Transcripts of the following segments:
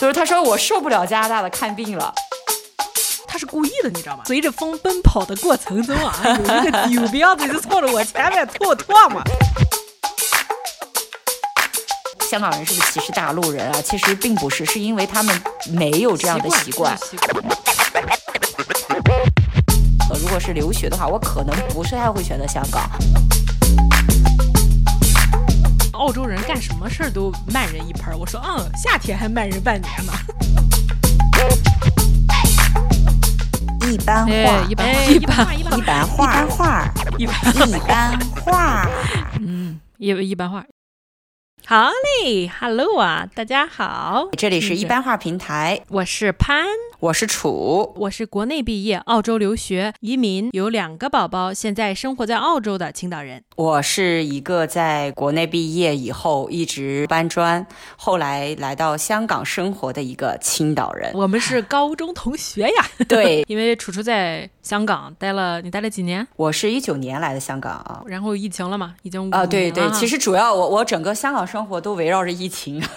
就是他说我受不了加拿大的看病了。他是故意的，你知道吗？随着风奔跑的过程中啊，有一个丢婊子就冲着我前面吐唾沫。香港人是不是歧视大陆人啊？其实并不是，是因为他们没有这样的习惯。习 惯如果是留学的话，我可能不是太会选择香港。澳洲人干什么事儿都慢人一拍，我说嗯，夏天还慢人半年呢。一般话，一般话，一般话，一般话，一般话，嗯，一一般话。好嘞，Hello 啊，大家好，这里是一般化平台，我是潘。我是楚，我是国内毕业、澳洲留学、移民，有两个宝宝，现在生活在澳洲的青岛人。我是一个在国内毕业以后一直搬砖，后来来到香港生活的一个青岛人。我们是高中同学呀。对，因为楚楚在香港待了，你待了几年？我是一九年来的香港啊，然后疫情了嘛，已经啊，对对，其实主要我我整个香港生活都围绕着疫情。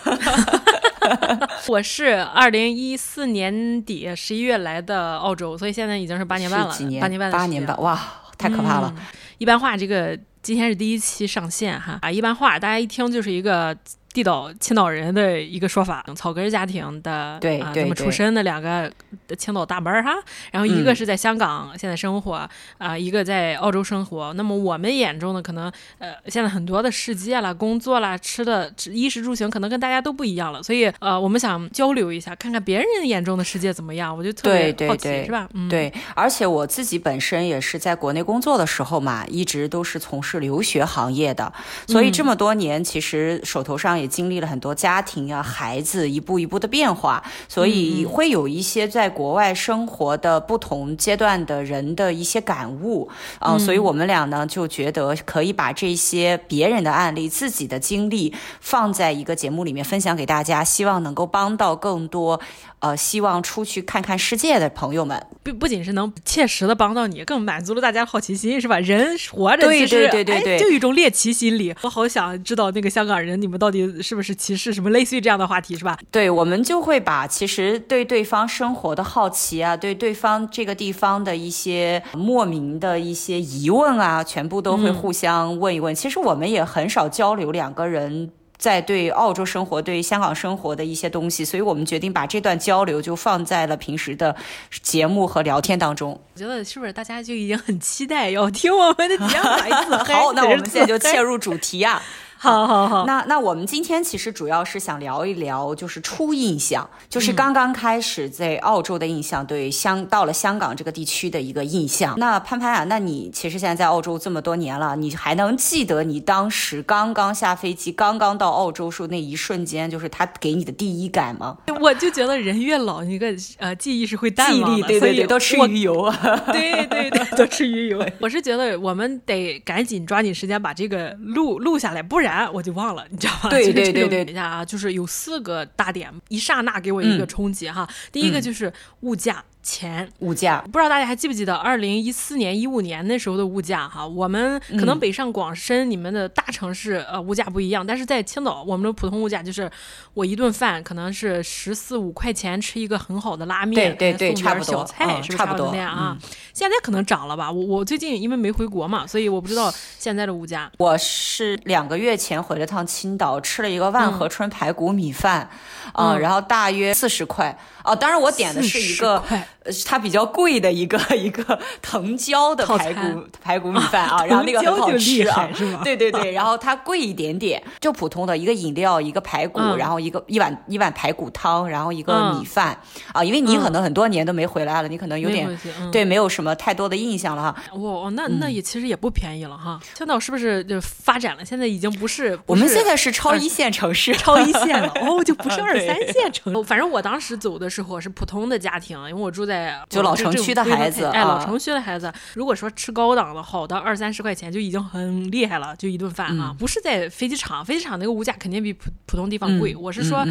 我是二零一四年底十一月来的澳洲，所以现在已经是八年半了。几年？八年半。八年半，哇，太可怕了。嗯，一般话，这个今天是第一期上线哈啊，一般话大家一听就是一个。地道青岛人的一个说法，草根家庭的对啊，这么出身的两个青岛大妹儿哈，然后一个是在香港现在生活啊、一个在澳洲生活。那么我们眼中的可能呃，现在很多的世界啦、工作啦、吃的衣食住行，可能跟大家都不一样了。所以呃，我们想交流一下，看看别人眼中的世界怎么样。我就特别好奇，对对对是吧？嗯，对。而且我自己本身也是在国内工作的时候嘛，一直都是从事留学行业的，所以这么多年，其实手头上也经历了很多。家庭啊，孩子一步一步的变化，所以会有一些在国外生活的不同阶段的人的一些感悟啊、呃，所以我们俩呢就觉得可以把这些别人的案例、自己的经历放在一个节目里面分享给大家，希望能够帮到更多。呃，希望出去看看世界的朋友们，不不仅是能切实的帮到你，更满足了大家的好奇心，是吧？人活着其实对对对对对，就一种猎奇心理。我好想知道那个香港人，你们到底是不是歧视什么类似于这样的话题，是吧？对，我们就会把其实对对方生活的好奇啊，对对方这个地方的一些莫名的一些疑问啊，全部都会互相问一问。嗯、其实我们也很少交流两个人。在对澳洲生活、对香港生活的一些东西，所以我们决定把这段交流就放在了平时的节目和聊天当中。我觉得是不是大家就已经很期待要听我们的节目了？好，那我们现在就切入主题啊。好好好，那那我们今天其实主要是想聊一聊，就是初印象，就是刚刚开始在澳洲的印象，对香到了香港这个地区的一个印象。那潘潘啊，那你其实现在在澳洲这么多年了，你还能记得你当时刚刚下飞机，刚刚到澳洲时候那一瞬间，就是他给你的第一感吗？我就觉得人越老，那个呃记忆是会淡忘的，记忆力对对对，都吃鱼油啊，对对对，都吃鱼油。我是觉得我们得赶紧抓紧时间把这个录录下来，不然。我就忘了，你知道吗？对对对对，等一下啊，就是有四个大点，一刹那给我一个冲击哈。第一个就是物价。钱物价，不知道大家还记不记得二零一四年一五年那时候的物价哈？我们可能北上广深你们的大城市、嗯、呃物价不一样，但是在青岛我们的普通物价就是我一顿饭可能是十四五块钱吃一个很好的拉面，对对对，送点小菜，差不多那样啊？嗯、现在可能涨了吧？我我最近因为没回国嘛，所以我不知道现在的物价。我是两个月前回了趟青岛，吃了一个万和春排骨米饭，啊、嗯呃，然后大约四十块。哦，当然我点的是一个，呃，它比较贵的一个 一个藤椒的排骨排骨米饭啊，啊，然后那个很好吃啊？对对对，然后它贵一点点，就普通的一个饮料，一个排骨，嗯、然后一个一碗一碗排骨汤，然后一个米饭、嗯、啊，因为你可能很多年都没回来了，嗯、你可能有点对没有什么太多的印象了哈。哦，那那也其实也不便宜了哈。青、嗯、岛是不是就发展了？现在已经不是，不是我们现在是超一线城市，超一线 了哦，就不是二三线城市。反正我当时走的。时候是普通的家庭，因为我住在就老城区的孩子，哎，老城区的孩子，如果说吃高档的，好的二三十块钱就已经很厉害了，就一顿饭啊，嗯、不是在飞机场，飞机场那个物价肯定比普普通地方贵。嗯、我是说，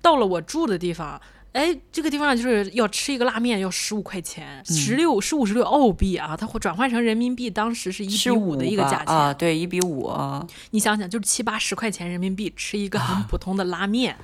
到了我住的地方，哎，这个地方就是要吃一个拉面要十五块钱，十六十五十六澳币啊，它会转换成人民币，当时是一比五的一个价钱啊，对，一比五啊，你想想，就是七八十块钱人民币吃一个很普通的拉面。啊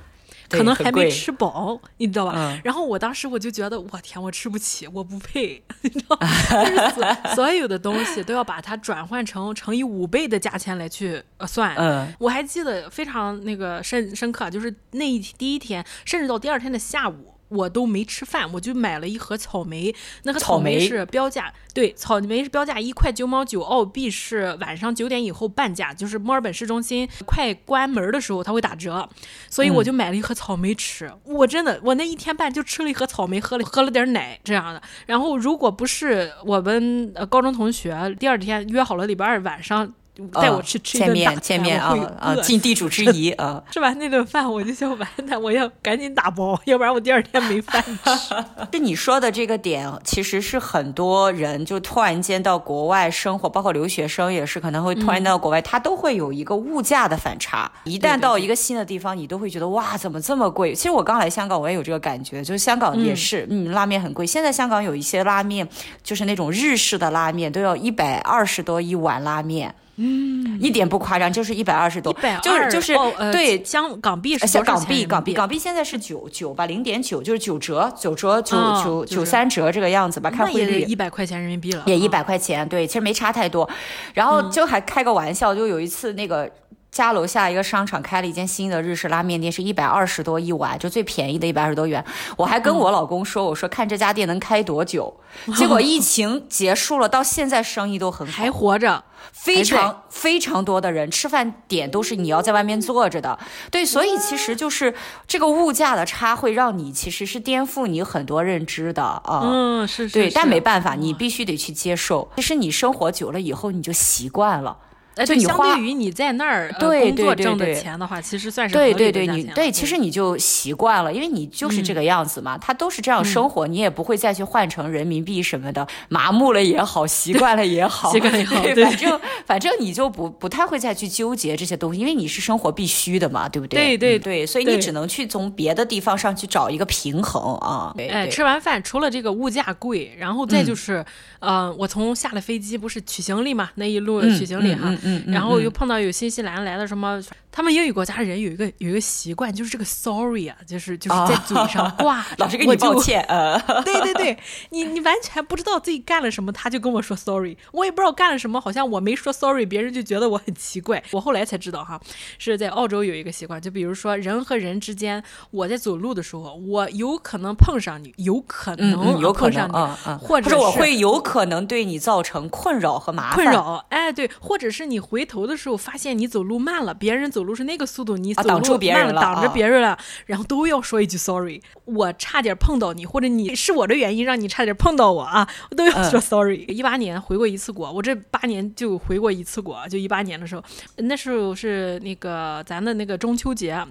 可能还没吃饱，你知道吧？嗯、然后我当时我就觉得，我天，我吃不起，我不配，你知道吗？所有的东西都要把它转换成乘以五倍的价钱来去算。嗯，我还记得非常那个深深刻，就是那一第一天，甚至到第二天的下午。我都没吃饭，我就买了一盒草莓，那个草莓是标价，对，草莓是标价一块九毛九澳币，是晚上九点以后半价，就是墨尔本市中心快关门的时候它会打折，所以我就买了一盒草莓吃。嗯、我真的，我那一天半就吃了一盒草莓，喝了喝了点奶这样的。然后如果不是我们呃高中同学，第二天约好了礼拜二晚上。带我去吃一顿大餐，见面见面啊啊！尽地主之谊 啊！吃完那顿饭，我就想完蛋，我要赶紧打包，要不然我第二天没饭吃。就你说的这个点，其实是很多人就突然间到国外生活，包括留学生也是，可能会突然到国外，他、嗯、都会有一个物价的反差。一旦到一个新的地方，你都会觉得哇，怎么这么贵？其实我刚来香港，我也有这个感觉，就是香港也是，嗯，嗯，拉面很贵。现在香港有一些拉面，就是那种日式的拉面，都要一百二十多一碗拉面。嗯，一点不夸张，就是一百二十多，就是就是、对，香港币是多少钱？港币港币港币现在是九九吧，零点九就是九折，九折九九九三折这个样子吧，看汇率一百块钱人民币了，也一百块钱，对，其实没差太多。然后就还开个玩笑，就有一次那个。家楼下一个商场开了一间新的日式拉面店，是一百二十多一碗，就最便宜的一百二十多元。我还跟我老公说，我说看这家店能开多久。结果疫情结束了，到现在生意都很好，还活着，非常非常多的人吃饭点都是你要在外面坐着的。对，所以其实就是这个物价的差会让你其实是颠覆你很多认知的啊。嗯，是是。对，但没办法，你必须得去接受。其实你生活久了以后，你就习惯了。就你相对于你在那儿工作挣的钱的话，其实算是对对对，你对，其实你就习惯了，因为你就是这个样子嘛，他都是这样生活，你也不会再去换成人民币什么的，麻木了也好，习惯了也好，习惯了也好，反正反正你就不不太会再去纠结这些东西，因为你是生活必须的嘛，对不对？对对对，所以你只能去从别的地方上去找一个平衡啊。哎，吃完饭除了这个物价贵，然后再就是，呃，我从下了飞机不是取行李嘛，那一路取行李哈，然后又。碰到有新西兰来的什么，他们英语国家人有一个有一个习惯，就是这个 sorry 啊，就是就是在嘴上 挂，哦、老是跟你抱歉。呃，对对对，你你完全不知道自己干了什么，他就跟我说 sorry，我也不知道干了什么，好像我没说 sorry，别人就觉得我很奇怪。我后来才知道哈，是在澳洲有一个习惯，就比如说人和人之间，我在走路的时候，我有可能碰上你，有可能、嗯嗯、有可能碰上你，嗯嗯、或者是我会有可能对你造成困扰和麻烦。困扰，哎，对，或者是你回头的时候。发现你走路慢了，别人走路是那个速度，你走路慢了，挡别人了，挡着别人了，然后都要说一句 sorry。我差点碰到你，或者你是我的原因让你差点碰到我啊，我都要说 sorry。一八年回过一次国，我这八年就回过一次国，就一八年的时候，那时候是那个咱的那个中秋节。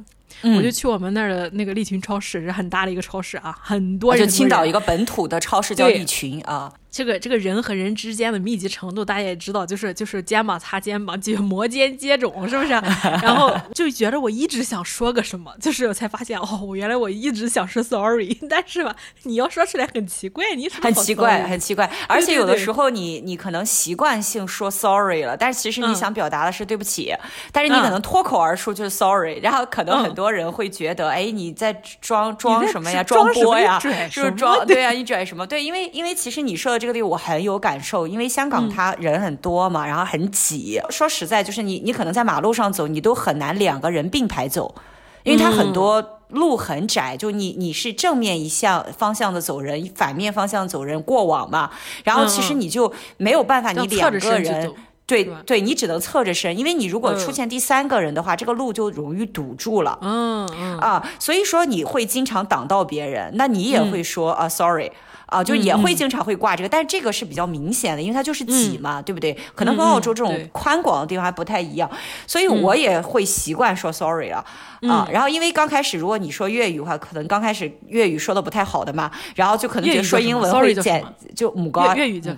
嗯、我就去我们那儿的那个利群超市，是很大的一个超市啊，很多人。就青岛一个本土的超市叫利群啊。这个这个人和人之间的密集程度，大家也知道，就是就是肩膀擦肩膀，就摩肩接踵，是不是？然后就觉得我一直想说个什么，就是我才发现哦，我原来我一直想说 sorry，但是吧，你要说出来很奇怪，你很奇怪，很奇怪。而且有的时候你你可能习惯性说 sorry 了，但是其实你想表达的是对不起，嗯、但是你可能脱口而出就是 sorry，、嗯、然后可能很多人会觉得，哎，你在装装什么呀？装播呀？是不是装对呀、啊？你拽什么？对，因为因为其实你说的。这个地方我很有感受，因为香港它人很多嘛，嗯、然后很挤。说实在，就是你你可能在马路上走，你都很难两个人并排走，因为它很多路很窄，就你你是正面一向方向的走人，反面方向走人过往嘛。然后其实你就没有办法，你两个人对对，你只能侧着身，因为你如果出现第三个人的话，嗯、这个路就容易堵住了。嗯嗯啊，所以说你会经常挡到别人，那你也会说、嗯、啊，sorry。啊，就也会经常会挂这个，嗯、但是这个是比较明显的，因为它就是挤嘛，嗯、对不对？可能和澳洲这种宽广的地方还不太一样，嗯、所以我也会习惯说 sorry 了、嗯、啊。然后因为刚开始如果你说粤语的话，可能刚开始粤语说的不太好的嘛，然后就可能觉得说英文会简就母高，粤语就唔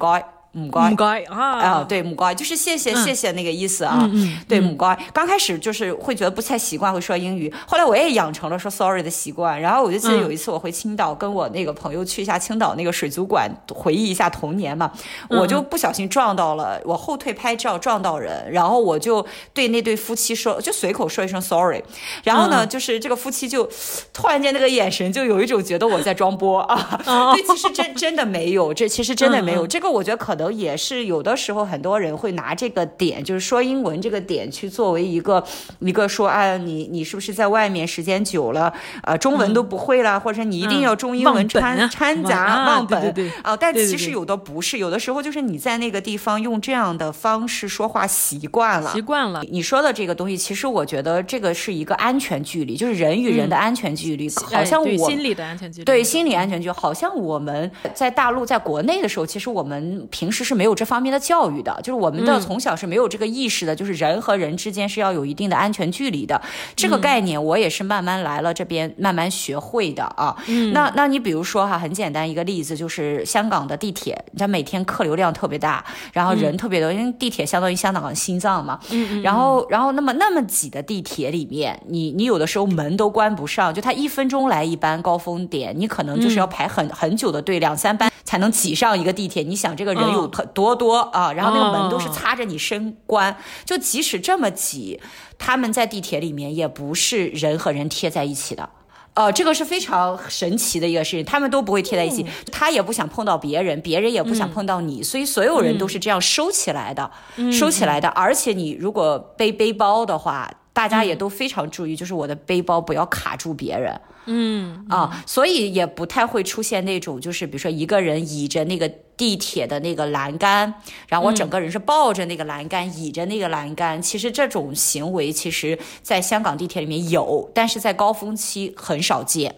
该。唔该，唔该啊，啊，对，母乖，就是谢谢、嗯、谢谢那个意思啊，嗯嗯、对，母乖。刚开始就是会觉得不太习惯会说英语，后来我也养成了说 sorry 的习惯。然后我就记得有一次我回青岛，跟我那个朋友去一下青岛那个水族馆，回忆一下童年嘛，我就不小心撞到了，我后退拍照撞到人，然后我就对那对夫妻说，就随口说一声 sorry，然后呢，就是这个夫妻就突然间那个眼神就有一种觉得我在装播啊，对，其实真真的没有，这其实真的没有，这个我觉得可能。也是有的时候，很多人会拿这个点，就是说英文这个点，去作为一个一个说，啊，你你是不是在外面时间久了，呃，中文都不会了，或者你一定要中英文掺掺杂忘本对对对啊？但其实有的不是，有的时候就是你在那个地方用这样的方式说话习惯了，习惯了。你说的这个东西，其实我觉得这个是一个安全距离，就是人与人的安全距离，好像我心理的安全距离，对心理安全距离，好像我们在大陆在国内的时候，其实我们平时是没有这方面的教育的，就是我们的从小是没有这个意识的，就是人和人之间是要有一定的安全距离的。这个概念我也是慢慢来了这边慢慢学会的啊。那那你比如说哈，很简单一个例子，就是香港的地铁，它每天客流量特别大，然后人特别多，因为地铁相当于香港的心脏嘛。然后然后那么那么挤的地铁里面，你你有的时候门都关不上，就它一分钟来一班高峰点，你可能就是要排很很久的队，两三班。才能挤上一个地铁，你想这个人有多多啊？然后那个门都是擦着你身关，就即使这么挤，他们在地铁里面也不是人和人贴在一起的，呃，这个是非常神奇的一个事情，他们都不会贴在一起，他也不想碰到别人，别人也不想碰到你，所以所有人都是这样收起来的，收起来的。而且你如果背背包的话，大家也都非常注意，就是我的背包不要卡住别人。嗯啊，所以也不太会出现那种，就是比如说一个人倚着那个地铁的那个栏杆，然后我整个人是抱着那个栏杆，倚着那个栏杆。其实这种行为，其实在香港地铁里面有，但是在高峰期很少见。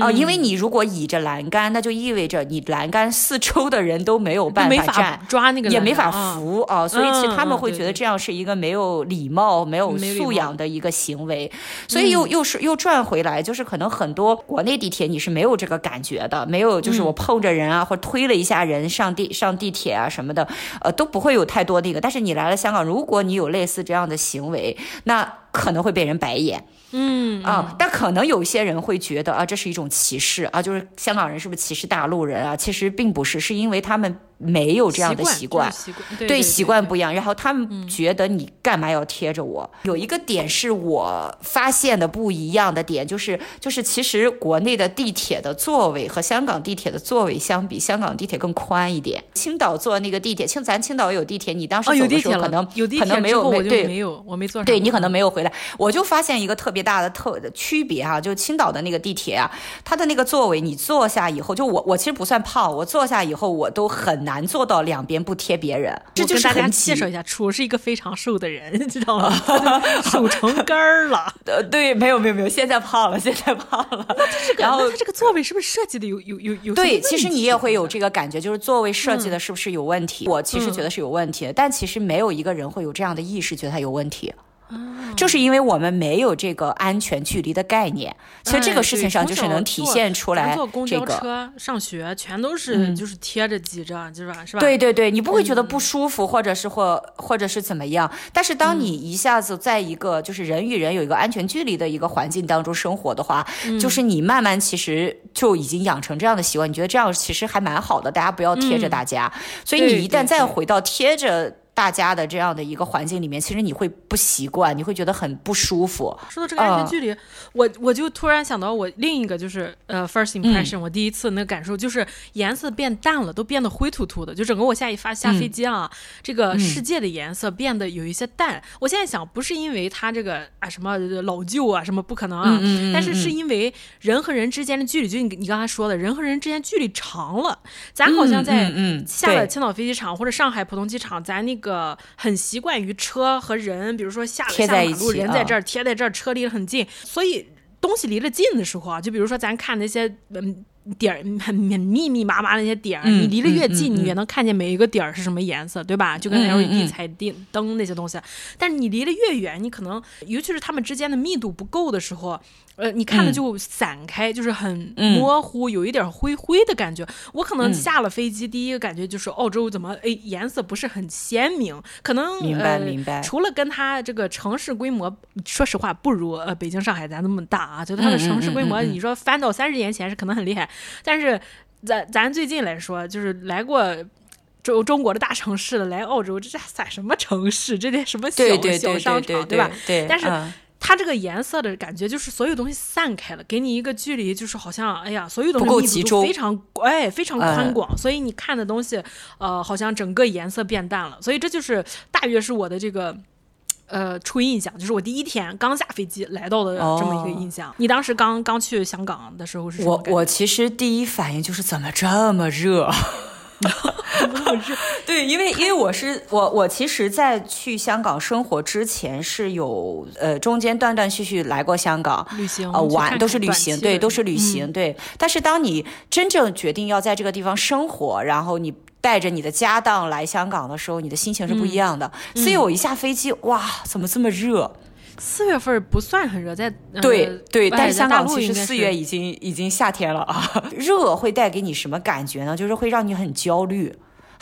啊、呃，因为你如果倚着栏杆，那就意味着你栏杆四周的人都没有办法站，法抓那个，也没法扶啊、呃。所以其实他们会觉得这样是一个没有礼貌、嗯、没有素养的一个行为。所以又又是又转回来，就是可能很多国内地铁你是没有这个感觉的，没有就是我碰着人啊，嗯、或者推了一下人上地上地铁啊什么的，呃，都不会有太多那个。但是你来了香港，如果你有类似这样的行为，那可能会被人白眼。嗯啊，但可能有些人会觉得啊，这是一种歧视啊，就是香港人是不是歧视大陆人啊？其实并不是，是因为他们。没有这样的习惯，习惯对，习惯不一样。然后他们觉得你干嘛要贴着我？嗯、有一个点是我发现的不一样的点，就是就是其实国内的地铁的座位和香港地铁的座位相比，香港地铁更宽一点。青岛坐那个地铁，青咱青岛有地铁，你当时走的时候可能、哦、有地铁可能没有对没有我没坐上，对你可能没有回来。我就发现一个特别大的特的区别哈、啊，就青岛的那个地铁啊，它的那个座位，你坐下以后，就我我其实不算胖，我坐下以后我都很难做到两边。不贴别人，这就是大家介绍一下，楚是一个非常瘦的人，知道吗？瘦成干儿了。呃，对，没有没有没有，现在胖了，现在胖了。那这个，然后他这个座位是不是设计的有有有有？对，其实你也会有这个感觉，就是座位设计的是不是有问题？嗯、我其实觉得是有问题的，但其实没有一个人会有这样的意识，觉得他有问题。就是因为我们没有这个安全距离的概念，其实这个事情上就是能体现出来。坐公交车上学全都是就是贴着挤着，是吧？是吧？对对对，你不会觉得不舒服，或者是或或者是怎么样？但是当你一下子在一个就是人与人有一个安全距离的一个环境当中生活的话，就是你慢慢其实就已经养成这样的习惯，你觉得这样其实还蛮好的，大家不要贴着大家。所以你一旦再回到贴着。大家的这样的一个环境里面，其实你会不习惯，你会觉得很不舒服。说到这个安全距离，呃、我我就突然想到我另一个就是呃 first impression，、嗯、我第一次那个感受就是颜色变淡了，都变得灰突突的。就整个我下一发下飞机啊，嗯、这个世界的颜色变得有一些淡。嗯、我现在想，不是因为它这个啊什么老旧啊什么不可能啊，但是是因为人和人之间的距离，就你你刚才说的，人和人之间距离长了。咱好像在下了青岛飞机场或者上海浦东机场，咱那个。个很习惯于车和人，比如说下了下马路，人在这儿贴在这儿，车离得很近，所以东西离得近的时候啊，就比如说咱看那些嗯。点儿很很密密麻麻的那些点儿，嗯、你离得越近，嗯嗯、你越能看见每一个点儿是什么颜色，对吧？就跟 LED 彩电灯那些东西。但是你离得越远，你可能尤其是它们之间的密度不够的时候，呃，你看的就散开，就是很模糊，有一点灰灰的感觉。我可能下了飞机，第一个感觉就是澳洲怎么哎颜色不是很鲜明？可能明白明白。除了跟它这个城市规模，说实话不如呃北京、上海咱那么大啊，就它的城市规模，你说翻到三十年前是可能很厉害。但是，咱咱最近来说，就是来过中中国的大城市的，来澳洲，这算什么城市？这点什么小小商场，对吧？对。但是它这个颜色的感觉，就是所有东西散开了，给你一个距离，就是好像哎呀，所有东西密度都非常哎非常宽广，所以你看的东西，呃，好像整个颜色变淡了。所以这就是大约是我的这个。呃，初印象就是我第一天刚下飞机来到的这么一个印象。哦、你当时刚刚去香港的时候是什么？我我其实第一反应就是怎么这么热？对，因为因为我是我我其实，在去香港生活之前是有呃中间断断续续来过香港旅行呃玩都是旅行，对，都是旅行，嗯、对。但是当你真正决定要在这个地方生活，然后你。带着你的家当来香港的时候，你的心情是不一样的。嗯、所以我一下飞机，哇，怎么这么热？四月份不算很热，在对、呃、对，哎、但是香港其实四月已经已经夏天了啊。热会带给你什么感觉呢？就是会让你很焦虑、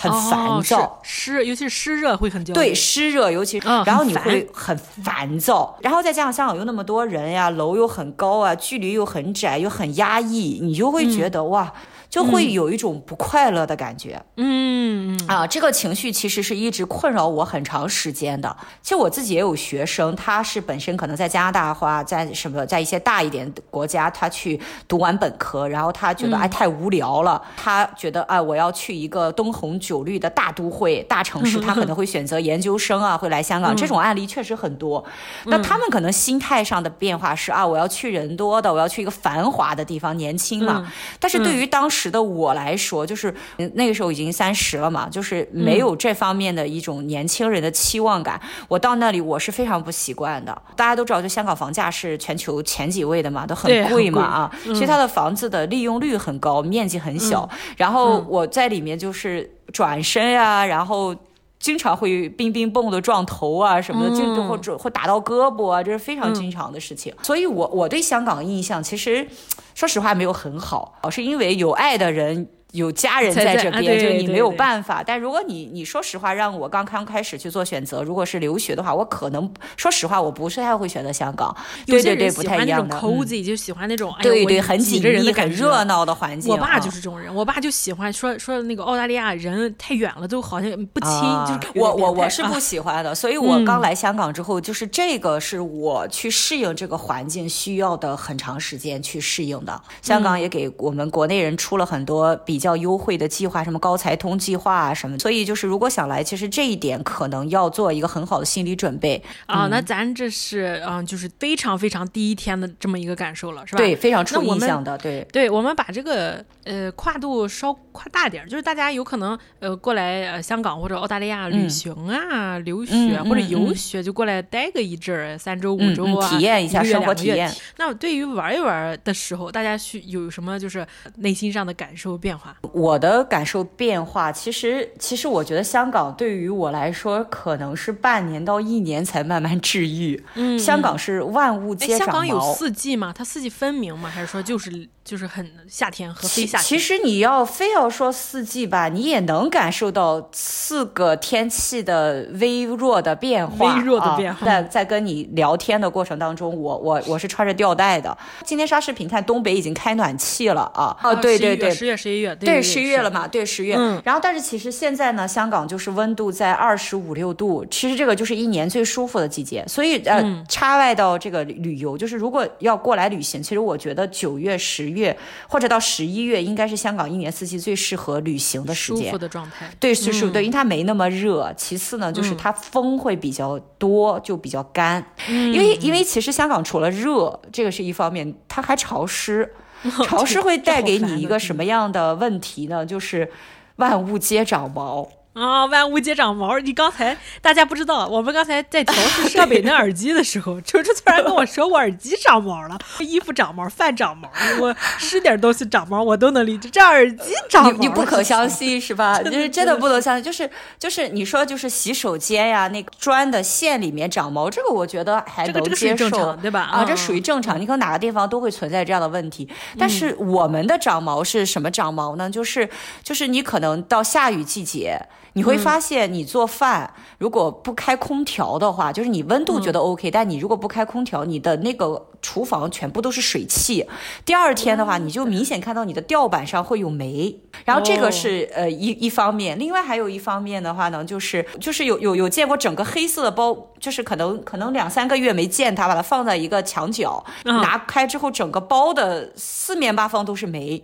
很烦躁，哦、湿，尤其是湿热会很焦虑。对，湿热尤其，嗯、然后你会很烦躁，然后再加上香港又那么多人呀，楼又很高啊，距离又很窄，又很压抑，你就会觉得、嗯、哇。就会有一种不快乐的感觉，嗯啊，这个情绪其实是一直困扰我很长时间的。其实我自己也有学生，他是本身可能在加拿大或在什么，在一些大一点的国家，他去读完本科，然后他觉得哎太无聊了，他觉得哎我要去一个灯红酒绿的大都会、大城市，他可能会选择研究生啊，会来香港。这种案例确实很多。那他们可能心态上的变化是啊，我要去人多的，我要去一个繁华的地方，年轻嘛。但是对于当时。时的我来说，就是那个时候已经三十了嘛，就是没有这方面的一种年轻人的期望感。嗯、我到那里我是非常不习惯的。大家都知道，就香港房价是全球前几位的嘛，都很贵嘛啊。其实它的房子的利用率很高，嗯、面积很小。然后我在里面就是转身呀、啊，然后。经常会冰冰蹦的撞头啊什么的，就就会会打到胳膊啊，这是非常经常的事情。嗯、所以我我对香港的印象其实，说实话没有很好，是因为有爱的人。有家人在这边，就你没有办法。但如果你你说实话，让我刚刚开始去做选择，如果是留学的话，我可能说实话，我不是太会选择香港。对对对，不太一样的。cozy 就喜欢那种，对对，很紧密、很热闹的环境。我爸就是这种人，我爸就喜欢说说那个澳大利亚人太远了，都好像不亲。就是我我我是不喜欢的，所以 我刚来香港之后，就是这个是我去适应这个环境需要的很长时间去适应的。香港也给我们国内人出了很多比。比较优惠的计划，什么高才通计划啊什么，所以就是如果想来，其实这一点可能要做一个很好的心理准备啊。那咱这是嗯，就是非常非常第一天的这么一个感受了，是吧？对，非常出印象的，对。对，我们把这个呃跨度稍跨大点，就是大家有可能呃过来呃香港或者澳大利亚旅行啊、嗯、留学、嗯、或者游学，就过来待个一阵儿，三周五周啊，体验一下生活体验。那对于玩一玩的时候，大家需有什么就是内心上的感受变化？我的感受变化，其实其实我觉得香港对于我来说，可能是半年到一年才慢慢治愈。嗯，香港是万物皆长毛。香港有四季吗？它四季分明吗？还是说就是就是很夏天和非夏天？其实你要非要说四季吧，你也能感受到四个天气的微弱的变化。微弱的变化。啊、在在跟你聊天的过程当中，我我我是穿着吊带的。今天刷视频看东北已经开暖气了啊！哦、啊，对对对，十月十一月，对。对十一月了嘛？对十月。嗯。然后，但是其实现在呢，香港就是温度在二十五六度，其实这个就是一年最舒服的季节。所以呃，嗯、插外到这个旅游，就是如果要过来旅行，其实我觉得九月、十月或者到十一月，应该是香港一年四季最适合旅行的时间。舒服的状态。对，是舒服。对，因为它没那么热。其次呢，就是它风会比较多，就比较干。嗯。因为因为其实香港除了热，这个是一方面，它还潮湿。潮湿会带给你一个什么 样的问题呢？就是万物皆长毛啊，万物皆长毛！你刚才大家不知道，我们刚才在调试 设备那耳机的时候，秋秋突然跟我说我耳机长毛了，衣服长毛，饭长毛，我吃点东西长毛我都能理解，这耳机长毛你，你不可相信是吧？就是真的不能相信，就是就是你说就是洗手间呀，那个砖的线里面长毛，这个我觉得还能接受，这个、对吧？啊，这属于正常，你可能哪个地方都会存在这样的问题。但是我们的长毛是什么长毛呢？就是就是你可能到下雨季节。你会发现，你做饭如果不开空调的话，就是你温度觉得 OK，但你如果不开空调，你的那个厨房全部都是水汽。第二天的话，你就明显看到你的吊板上会有霉。然后这个是呃一一方面，另外还有一方面的话呢，就是就是有有有见过整个黑色的包，就是可能可能两三个月没见它，把它放在一个墙角，拿开之后，整个包的四面八方都是霉。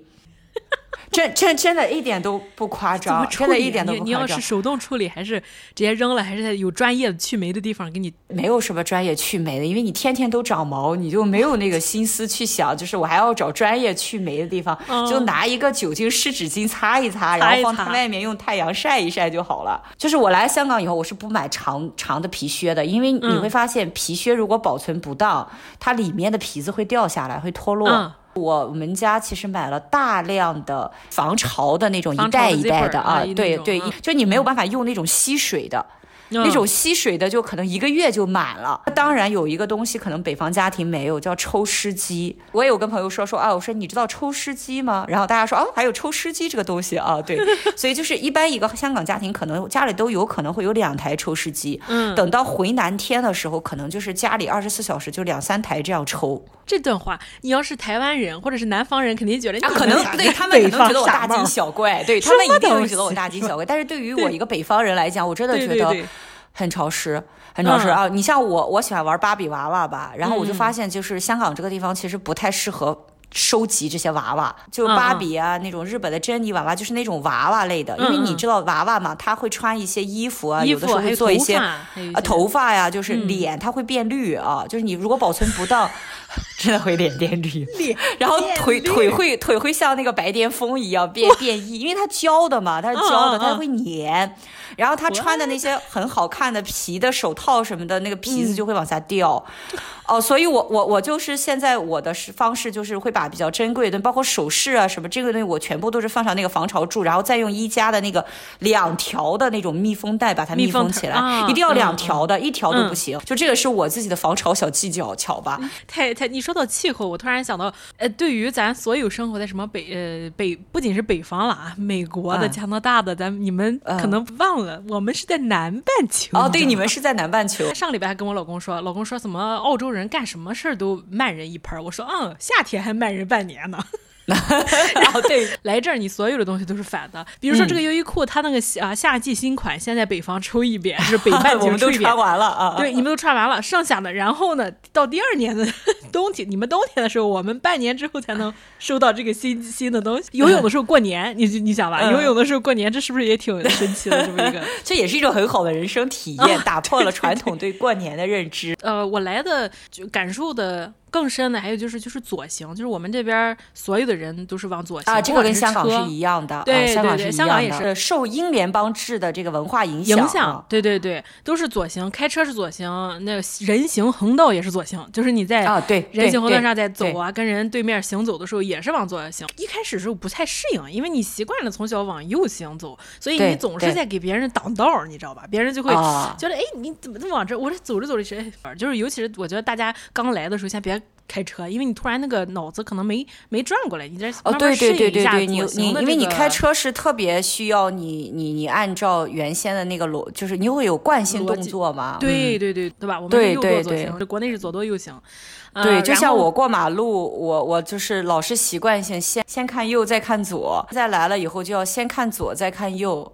真真真的一点都不夸张，真的一点都不夸张。你要是手动处理，还是直接扔了，还是在有专业的去霉的地方给你？没有什么专业去霉的，因为你天天都长毛，你就没有那个心思去想，就是我还要找专业去霉的地方，嗯、就拿一个酒精湿纸巾擦一擦，然后放在外面用太阳晒一晒就好了。就是我来香港以后，我是不买长长的皮靴的，因为你会发现皮靴如果保存不当，嗯、它里面的皮子会掉下来，会脱落。嗯我们家其实买了大量的防潮的那种一袋一袋的啊，对对，就你没有办法用那种吸水的。那种吸水的就可能一个月就满了。当然有一个东西可能北方家庭没有，叫抽湿机。我也有跟朋友说说啊，我说你知道抽湿机吗？然后大家说哦，还有抽湿机这个东西啊，对。所以就是一般一个香港家庭可能家里都有可能会有两台抽湿机。嗯。等到回南天的时候，可能就是家里二十四小时就两三台这样抽。这段话，你要是台湾人或者是南方人，肯定觉得啊，可能对他们可能觉得我大惊小怪，对他们一定会觉得我大惊小怪。但是对于我一个北方人来讲，我真的觉得。很潮湿，很潮湿、嗯、啊！你像我，我喜欢玩芭比娃娃吧，然后我就发现，就是香港这个地方其实不太适合收集这些娃娃，就芭比啊、嗯、那种日本的珍妮娃娃，就是那种娃娃类的，嗯、因为你知道娃娃嘛，他会穿一些衣服啊，服有的时候会做一些啊头发呀，就是脸它会变绿啊，嗯、就是你如果保存不当，真的会脸变绿，脸然后腿腿会腿会像那个白癜风一样变变异，因为它胶的嘛，它是胶的，它会粘。然后他穿的那些很好看的皮的手套什么的，那个皮子就会往下掉。嗯、哦，所以我我我就是现在我的方式就是会把比较珍贵的，包括首饰啊什么这个东西，我全部都是放上那个防潮柱，然后再用宜家的那个两条的那种密封袋把它密封起来，啊、一定要两条的，嗯、一条都不行。嗯、就这个是我自己的防潮小技巧，巧吧？太太，你说到气候，我突然想到，呃，对于咱所有生活在什么北呃北，不仅是北方了啊，美国的、加拿大的，咱你们可能忘了。我们是在南半球哦，对，你们是在南半球。上礼拜还跟我老公说，老公说怎么澳洲人干什么事儿都慢人一拍儿。我说，嗯，夏天还慢人半年呢。然后对，来这儿你所有的东西都是反的，比如说这个优衣库，它那个啊夏季新款，先在北方抽一遍，就是北半球抽一遍，穿完了啊，对，你们都穿完了，剩下的，然后呢，到第二年的 冬天，你们冬天的时候，我们半年之后才能收到这个新新的东西。游泳的时候过年，你你想吧，游泳的时候过年，这是不是也挺神奇的这么一个？这也是一种很好的人生体验，打破了传统对过年的认知。呃，我来的就感受的。更深的还有就是就是左行，就是我们这边所有的人都是往左行啊，这个跟香港是一样的，对对对，香港也是受英联邦制的这个文化影响，影响，对对对，都是左行，开车是左行，那个人行横道也是左行，就是你在啊对人行横道上在走啊，跟人对面行走的时候也是往左行。一开始时候不太适应，因为你习惯了从小往右行走，所以你总是在给别人挡道，你知道吧？别人就会觉得哎，你怎么这么往这？我这走着走着谁？就是尤其是我觉得大家刚来的时候，先别。开车，因为你突然那个脑子可能没没转过来，你在。哦，对对对对对，你你因为你开车是特别需要你你你按照原先的那个逻，就是你会有惯性动作嘛？对对对，对吧？我们是右舵左行，国内是左舵右行。对，就像我过马路，我我就是老是习惯性先先看右再看左，再来了以后就要先看左再看右。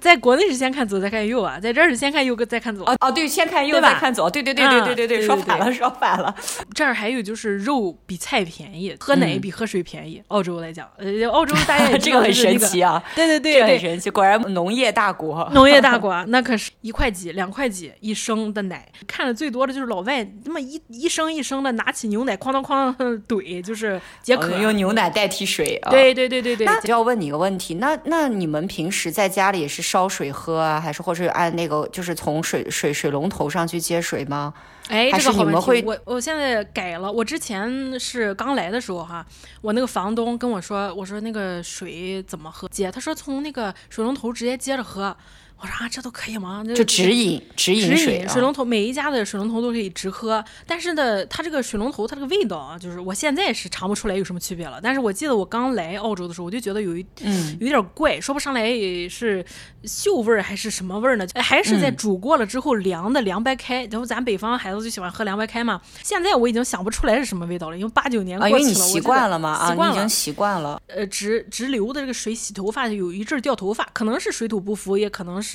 在国内是先看左再看右啊，在这儿是先看右再看左。哦哦，对，先看右再看左，对对对对对对对，说反了说反了。这儿还有就是肉比菜便宜，喝奶比喝水便宜。澳洲来讲，呃，澳洲大家也 这个很神奇啊，对对对，很神奇，果然农业大国。农业大国，那可是一块几两块几一升的奶，看的最多的就是老外那么一一升一升的拿起牛奶哐当哐当怼，就是解渴，用牛奶代替水。对对对对对。那就要问你一个问题，那那你们平时在家里也是？烧水喝啊，还是或者按那个就是从水水水龙头上去接水吗？哎，还是你们会？这个好。我我现在改了，我之前是刚来的时候哈，我那个房东跟我说，我说那个水怎么喝接？他说从那个水龙头直接接着喝。我说啊，这都可以吗？就直饮直饮水，水龙头每一家的水龙头都可以直喝，但是呢，它这个水龙头它这个味道啊，就是我现在是尝不出来有什么区别了。但是我记得我刚来澳洲的时候，我就觉得有一嗯有点怪，说不上来是锈味儿还是什么味儿呢？还是在煮过了之后凉的凉白开，然后咱北方孩子就喜欢喝凉白开嘛。现在我已经想不出来是什么味道了，因为八九年过去了，啊、因为你习惯了嘛，习惯了，啊、你已经习惯了。呃，直直流的这个水洗头发有一阵掉头发，可能是水土不服，也可能是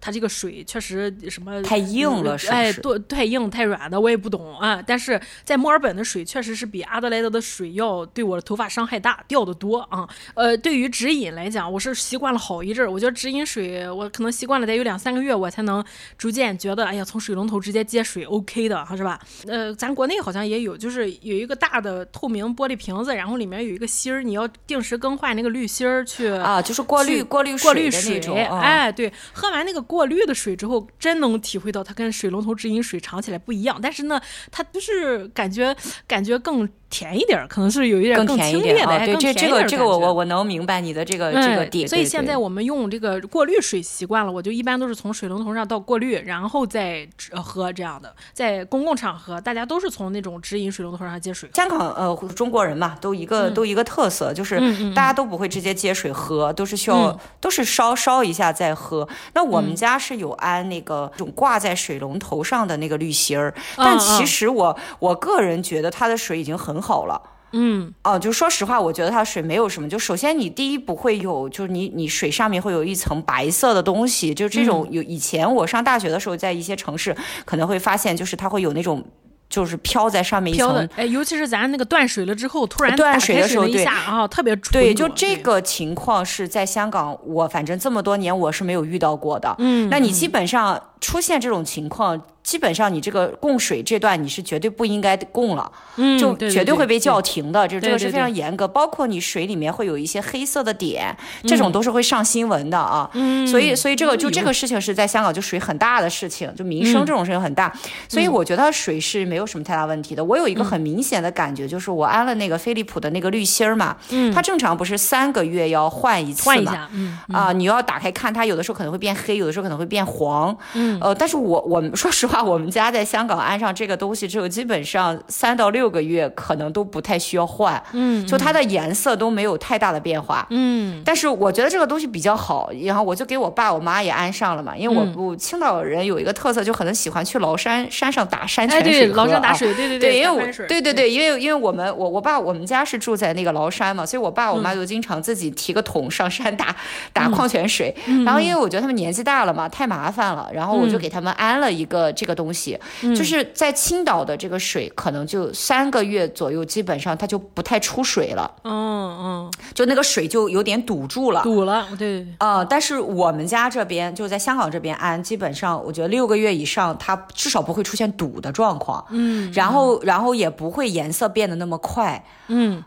它。这个水确实什么太硬了，是是哎，多太硬太软的我也不懂啊。但是在墨尔本的水确实是比阿德莱德的水要对我的头发伤害大，掉的多啊。呃，对于直饮来讲，我是习惯了好一阵儿。我觉得直饮水，我可能习惯了得有两三个月，我才能逐渐觉得，哎呀，从水龙头直接接水 OK 的，是吧？呃，咱国内好像也有，就是有一个大的透明玻璃瓶子，然后里面有一个芯儿，你要定时更换那个滤芯儿去啊，就是过滤过滤过滤水。哎，对，喝完那个过滤的水之后，真能体会到它跟水龙头直饮水尝起来不一样。但是呢，它就是感觉感觉更。甜一点，可能是有一点更清冽的，哦、对，这这个这个我我我能明白你的这个、嗯、这个点。所以现在我们用这个过滤水习惯了，我就一般都是从水龙头上倒过滤，然后再喝这样的。在公共场合，大家都是从那种直饮水龙头上接水。香港呃，中国人嘛，都一个、嗯、都一个特色，就是大家都不会直接接水喝，嗯、都是需要、嗯、都是烧烧一下再喝。那我们家是有安那个这种挂在水龙头上的那个滤芯儿，嗯、但其实我、嗯、我个人觉得它的水已经很好了，嗯，哦，就说实话，我觉得它水没有什么。就首先你第一不会有，就是你你水上面会有一层白色的东西，就这种有以前我上大学的时候，在一些城市可能会发现，就是它会有那种。就是飘在上面一层，哎，尤其是咱那个断水了之后，突然断水的时候，一下啊，特别对，就这个情况是在香港，我反正这么多年我是没有遇到过的。嗯，那你基本上出现这种情况，基本上你这个供水这段你是绝对不应该供了，嗯，就绝对会被叫停的，就这个是非常严格。包括你水里面会有一些黑色的点，这种都是会上新闻的啊。嗯，所以所以这个就这个事情是在香港就属于很大的事情，就民生这种事情很大。所以我觉得水是没有什么太大问题的。我有一个很明显的感觉，就是我安了那个飞利浦的那个滤芯儿嘛，嗯，它正常不是三个月要换一次嘛，嗯啊，你要打开看，它有的时候可能会变黑，有的时候可能会变黄，嗯，呃，但是我我们说实话，我们家在香港安上这个东西之后，基本上三到六个月可能都不太需要换，嗯，就它的颜色都没有太大的变化，嗯，但是我觉得这个东西比较好，然后我就给我爸我妈也安上了嘛，因为我我青岛人有一个特色，就可能喜欢去崂山山上打山泉水喝。打水，对对对，对因为我对对对，因为因为我们我我爸我们家是住在那个崂山嘛，所以我爸我妈就经常自己提个桶上山打打矿泉水。然后因为我觉得他们年纪大了嘛，太麻烦了，然后我就给他们安了一个这个东西，就是在青岛的这个水可能就三个月左右，基本上它就不太出水了。嗯嗯，就那个水就有点堵住了。堵了，对。啊，但是我们家这边就在香港这边安，基本上我觉得六个月以上，它至少不会出现堵的状况。嗯，然后，然后也不会颜色变得那么快。嗯，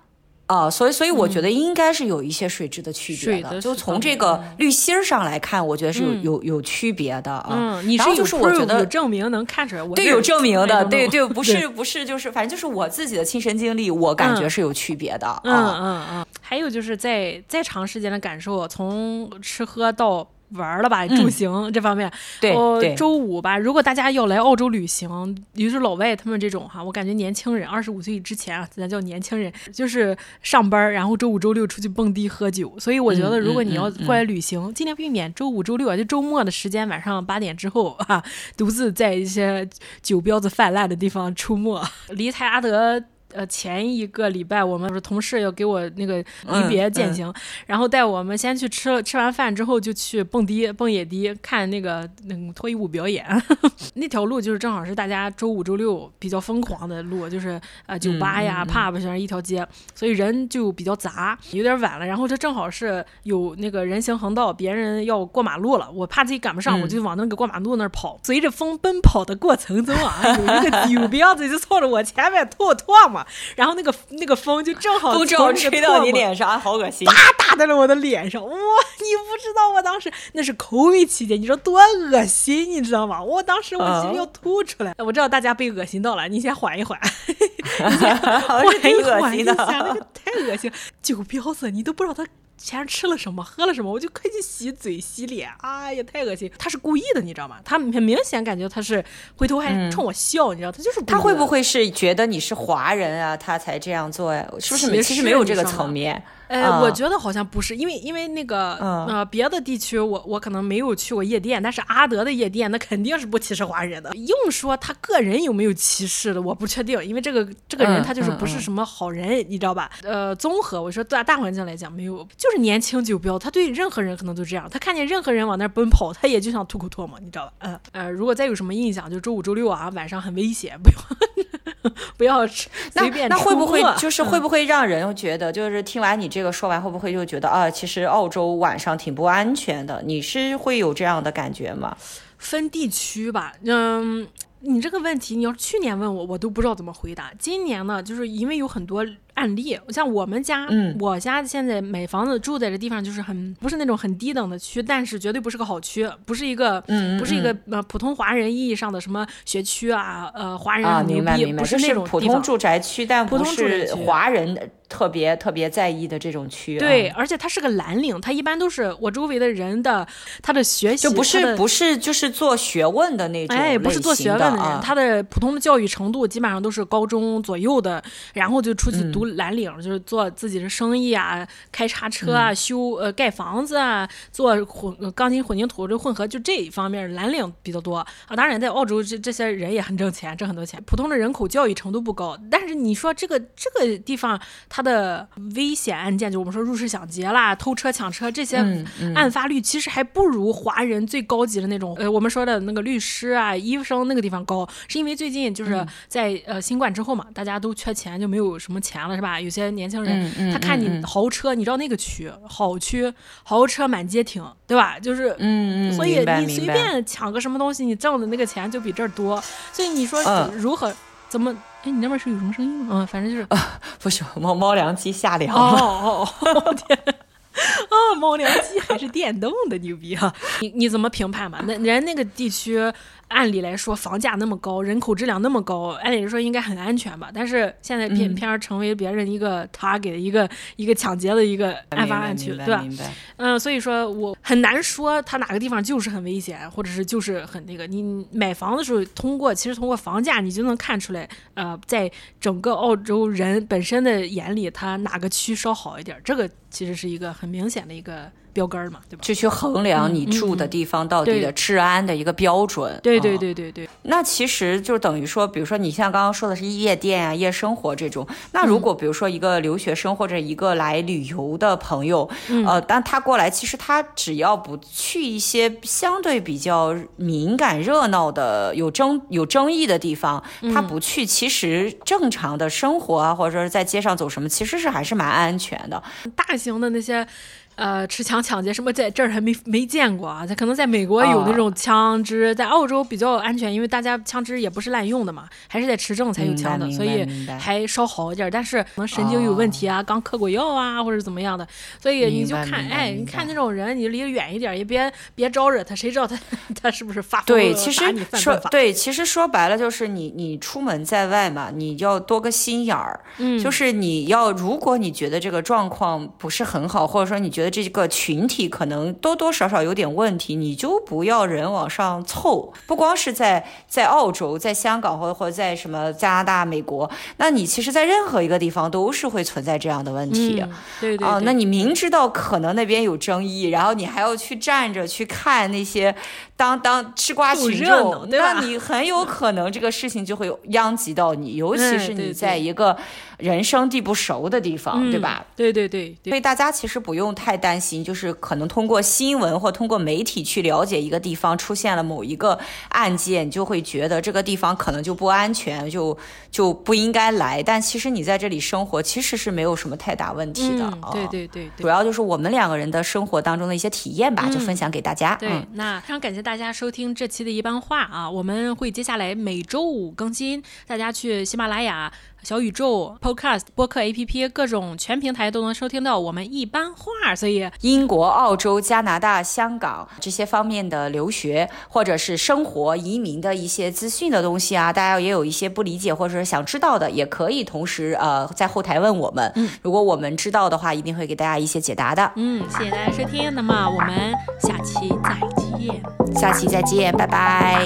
啊，所以，所以我觉得应该是有一些水质的区别的。就从这个滤芯上来看，我觉得是有有有区别的啊。嗯，你是就是我觉得有证明能看出来，对，有证明的，对对，不是不是，就是反正就是我自己的亲身经历，我感觉是有区别的。嗯嗯嗯，还有就是在再长时间的感受，从吃喝到。玩了吧，住行这方面，对，周五吧。如果大家要来澳洲旅行，尤其是老外他们这种哈，我感觉年轻人二十五岁之前啊，咱叫年轻人，就是上班，然后周五、周六出去蹦迪喝酒。所以我觉得，如果你要过来旅行，尽量避免周五、周六啊，就周末的时间，晚上八点之后啊，独自在一些酒标子泛滥的地方出没。离台阿德。呃，前一个礼拜我们不是同事要给我那个离别践行，嗯嗯、然后带我们先去吃了，吃完饭之后就去蹦迪、蹦野迪，看那个那个脱衣舞表演。那条路就是正好是大家周五、周六比较疯狂的路，就是呃酒吧呀、嗯、pub 像一条街，所以人就比较杂。有点晚了，然后这正好是有那个人行横道，别人要过马路了，我怕自己赶不上，嗯、我就往那个过马路那儿跑。随着风奔跑的过程中啊，有一个酒标子就冲着我前面吐唾沫。嘛，然后那个那个风就正好正好吹到你脸上，好恶心，啪打在了我的脸上，哇！你不知道我当时那是 COVID 期间，你说多恶心，你知道吗？我当时我心里要吐出来，我知道大家被恶心到了，你先缓一缓，你先缓一缓一下，那个太恶心了，酒标子你都不知道他。前吃了什么，喝了什么，我就快去洗嘴洗脸。哎呀，太恶心！他是故意的，你知道吗？他很明显感觉他是回头还冲我笑，嗯、你知道，他就是他会不会是觉得你是华人啊，他才这样做呀？是不是？其实没有这个层面。哎，我觉得好像不是，因为因为那个呃别的地区我我可能没有去过夜店，但是阿德的夜店那肯定是不歧视华人的。硬说他个人有没有歧视的，我不确定，因为这个这个人他就是不是什么好人，你知道吧？呃，综合我说大大环境来讲，没有，就是年轻酒标，他对任何人可能都这样，他看见任何人往那奔跑，他也就想吐口唾沫，你知道吧？嗯呃，如果再有什么印象，就周五周六啊晚上很危险，不要 不要吃随便那那会不会就是会不会让人觉得就是听完你这个。这个说完会不会就觉得啊，其实澳洲晚上挺不安全的？你是会有这样的感觉吗？分地区吧，嗯，你这个问题，你要去年问我，我都不知道怎么回答。今年呢，就是因为有很多。案例，像我们家，嗯，我家现在买房子住在这地方，就是很不是那种很低等的区，但是绝对不是个好区，不是一个，嗯，不是一个呃普通华人意义上的什么学区啊，呃，华人啊，明白明白，不是那种普通住宅区，但不是华人特别特别在意的这种区。对，而且它是个蓝领，它一般都是我周围的人的他的学习就不是不是就是做学问的那种，哎，不是做学问的人，他的普通的教育程度基本上都是高中左右的，然后就出去读。蓝领就是做自己的生意啊，开叉车啊，修呃盖房子啊，做混钢筋混凝土这混合，就这一方面蓝领比较多啊。当然，在澳洲这这些人也很挣钱，挣很多钱。普通的人口教育程度不高，但是你说这个这个地方它的危险案件，就我们说入室抢劫啦、偷车抢车这些案发率，其实还不如华人最高级的那种呃我们说的那个律师啊、医生那个地方高，是因为最近就是在呃新冠之后嘛，大家都缺钱，就没有什么钱了。是吧？有些年轻人，他看你豪车，嗯、你知道那个区好区，豪车满街停，对吧？就是，嗯嗯，所以你随便抢个什么东西，你挣的那个钱就比这儿多。所以你说如何、嗯、怎么？哎，你那边是有什么声音吗？嗯，反正就是，啊、不是猫猫粮机下凉了。哦哦哦天！啊，猫粮机还是电动的，牛逼哈！你你怎么评判嘛？那人那个地区。按理来说，房价那么高，人口质量那么高，按理说应该很安全吧？但是现在偏偏成为别人一个 target 一个一个抢劫的一个案发案区，对吧？嗯，所以说我很难说他哪个地方就是很危险，或者是就是很那个。你买房的时候，通过其实通过房价你就能看出来，呃，在整个澳洲人本身的眼里，他哪个区稍好一点，这个其实是一个很明显的一个。标杆嘛，对吧？就去衡量你住的地方到底的治安的一个标准。对对对对对。那其实就等于说，比如说你像刚刚说的是夜店啊、夜生活这种。那如果比如说一个留学生或者一个来旅游的朋友，嗯、呃，但他过来，其实他只要不去一些相对比较敏感、热闹的、有争有争议的地方，他不去，其实正常的生活啊，或者说是在街上走什么，其实是还是蛮安全的。大型的那些。呃，持枪抢劫什么，在这儿还没没见过啊？他可能在美国有那种枪支，在澳洲比较安全，因为大家枪支也不是滥用的嘛，还是得持证才有枪的，所以还稍好一点。但是可能神经有问题啊，刚嗑过药啊，或者怎么样的，所以你就看，哎，你看那种人，你离得远一点，也别别招惹他，谁知道他 他是不是发疯对，其实说对，其实说白了就是你你出门在外嘛，你要多个心眼儿，嗯，就是你要如果你觉得这个状况不是很好，或者说你觉得。这个群体可能多多少少有点问题，你就不要人往上凑。不光是在在澳洲，在香港或者或者在什么加拿大、美国，那你其实，在任何一个地方都是会存在这样的问题。嗯、对对、对。哦，那你明知道可能那边有争议，然后你还要去站着去看那些当当吃瓜群众，那你很有可能这个事情就会殃及到你，尤其是你在一个人生地不熟的地方，嗯、对吧？对对对。所以大家其实不用太。担心就是可能通过新闻或通过媒体去了解一个地方出现了某一个案件，你就会觉得这个地方可能就不安全，就就不应该来。但其实你在这里生活，其实是没有什么太大问题的。嗯、对对对，对，主要就是我们两个人的生活当中的一些体验吧，嗯、就分享给大家。对，嗯、那非常感谢大家收听这期的一般话啊，我们会接下来每周五更新，大家去喜马拉雅。小宇宙、Podcast、播客 APP 各种全平台都能收听到我们一般话。所以，英国、澳洲、加拿大、香港这些方面的留学或者是生活移民的一些资讯的东西啊，大家也有一些不理解或者是想知道的，也可以同时呃在后台问我们。嗯，如果我们知道的话，一定会给大家一些解答的。嗯，谢谢大家收听，那么我们下期再见。下期再见，拜拜。